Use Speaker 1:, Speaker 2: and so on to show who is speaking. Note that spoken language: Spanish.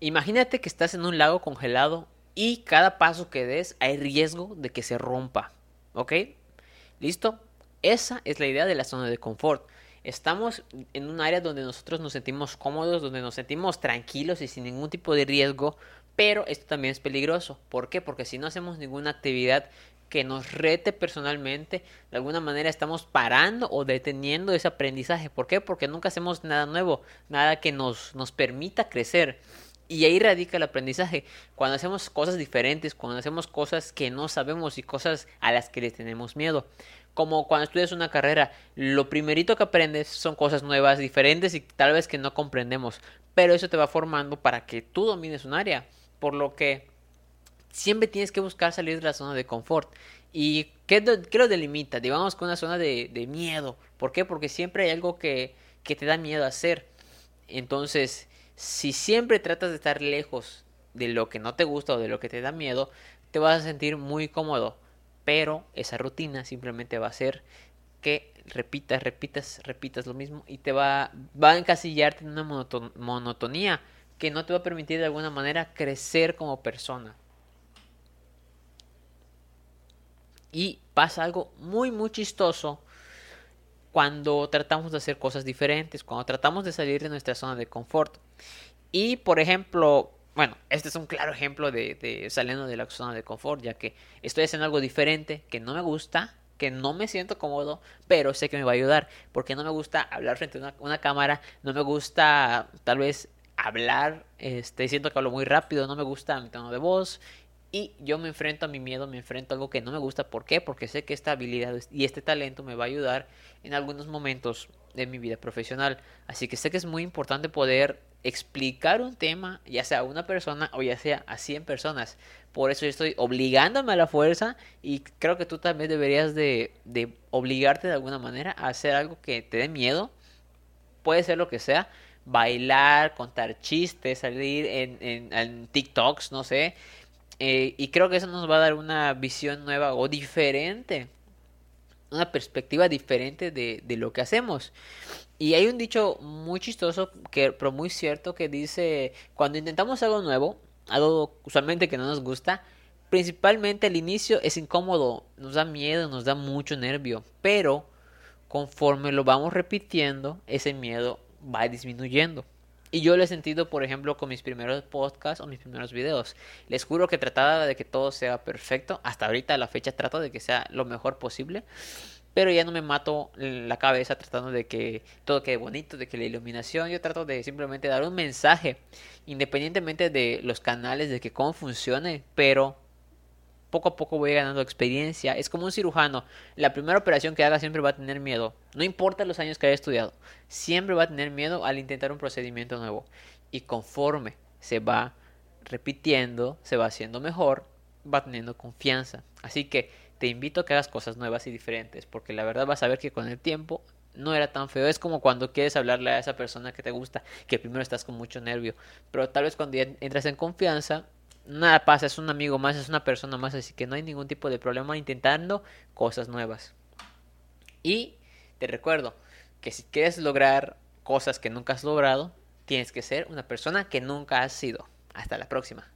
Speaker 1: Imagínate que estás en un lago congelado y cada paso que des hay riesgo de que se rompa. ¿Ok? ¿Listo? Esa es la idea de la zona de confort. Estamos en un área donde nosotros nos sentimos cómodos, donde nos sentimos tranquilos y sin ningún tipo de riesgo, pero esto también es peligroso. ¿Por qué? Porque si no hacemos ninguna actividad que nos rete personalmente, de alguna manera estamos parando o deteniendo ese aprendizaje. ¿Por qué? Porque nunca hacemos nada nuevo, nada que nos, nos permita crecer. Y ahí radica el aprendizaje. Cuando hacemos cosas diferentes, cuando hacemos cosas que no sabemos y cosas a las que le tenemos miedo. Como cuando estudias una carrera, lo primerito que aprendes son cosas nuevas, diferentes y tal vez que no comprendemos. Pero eso te va formando para que tú domines un área. Por lo que siempre tienes que buscar salir de la zona de confort. ¿Y qué, lo delimita? Digamos con una zona de, de, miedo. ¿Por qué? Porque siempre hay algo que, que te da miedo hacer. Entonces, si siempre tratas de estar lejos de lo que no te gusta o de lo que te da miedo, te vas a sentir muy cómodo. Pero esa rutina simplemente va a hacer que repitas, repitas, repitas lo mismo y te va, va a encasillarte en una monotonía que no te va a permitir de alguna manera crecer como persona. Y pasa algo muy, muy chistoso cuando tratamos de hacer cosas diferentes, cuando tratamos de salir de nuestra zona de confort. Y por ejemplo, bueno, este es un claro ejemplo de, saliendo de la zona de confort, ya que estoy haciendo algo diferente que no me gusta, que no me siento cómodo, pero sé que me va a ayudar, porque no me gusta hablar frente a una, cámara, no me gusta tal vez hablar, este, siento que hablo muy rápido, no me gusta mi tono de voz y yo me enfrento a mi miedo, me enfrento a algo que no me gusta. ¿Por qué? Porque sé que esta habilidad y este talento me va a ayudar en algunos momentos de mi vida profesional. Así que sé que es muy importante poder explicar un tema, ya sea a una persona o ya sea a 100 personas. Por eso yo estoy obligándome a la fuerza y creo que tú también deberías de, de obligarte de alguna manera a hacer algo que te dé miedo. Puede ser lo que sea. Bailar, contar chistes, salir en, en, TikToks, no sé eh, y creo que eso nos va a dar una visión nueva o diferente, una perspectiva diferente de, de lo que hacemos. Y hay un dicho muy chistoso, que, pero muy cierto, que dice, cuando intentamos algo nuevo, algo usualmente que no nos gusta, principalmente al inicio es incómodo, nos da miedo, nos da mucho nervio, pero conforme lo vamos repitiendo, ese miedo va disminuyendo. Y yo lo he sentido, por ejemplo, con mis primeros podcasts o mis primeros videos. Les juro que trataba de que todo sea perfecto. Hasta ahorita, a la fecha, trato de que sea lo mejor posible. Pero ya no me mato la cabeza tratando de que todo quede bonito, de que la iluminación. Yo trato de simplemente dar un mensaje, independientemente de los canales, de que cómo funcione. Pero poco a poco voy ganando experiencia. Es como un cirujano. La primera operación que haga siempre va a tener miedo. No importa los años que haya estudiado. Siempre va a tener miedo al intentar un procedimiento nuevo. Y conforme se va repitiendo, se va haciendo mejor, va teniendo confianza. Así que te invito a que hagas cosas nuevas y diferentes. Porque la verdad vas a ver que con el tiempo no era tan feo. Es como cuando quieres hablarle a esa persona que te gusta, que primero estás con mucho nervio. Pero tal vez cuando entras en confianza, nada pasa, es un amigo más, es una persona más, así que no hay ningún tipo de problema intentando cosas nuevas. Y te recuerdo que si quieres lograr cosas que nunca has logrado, tienes que ser una persona que nunca has sido. Hasta la próxima.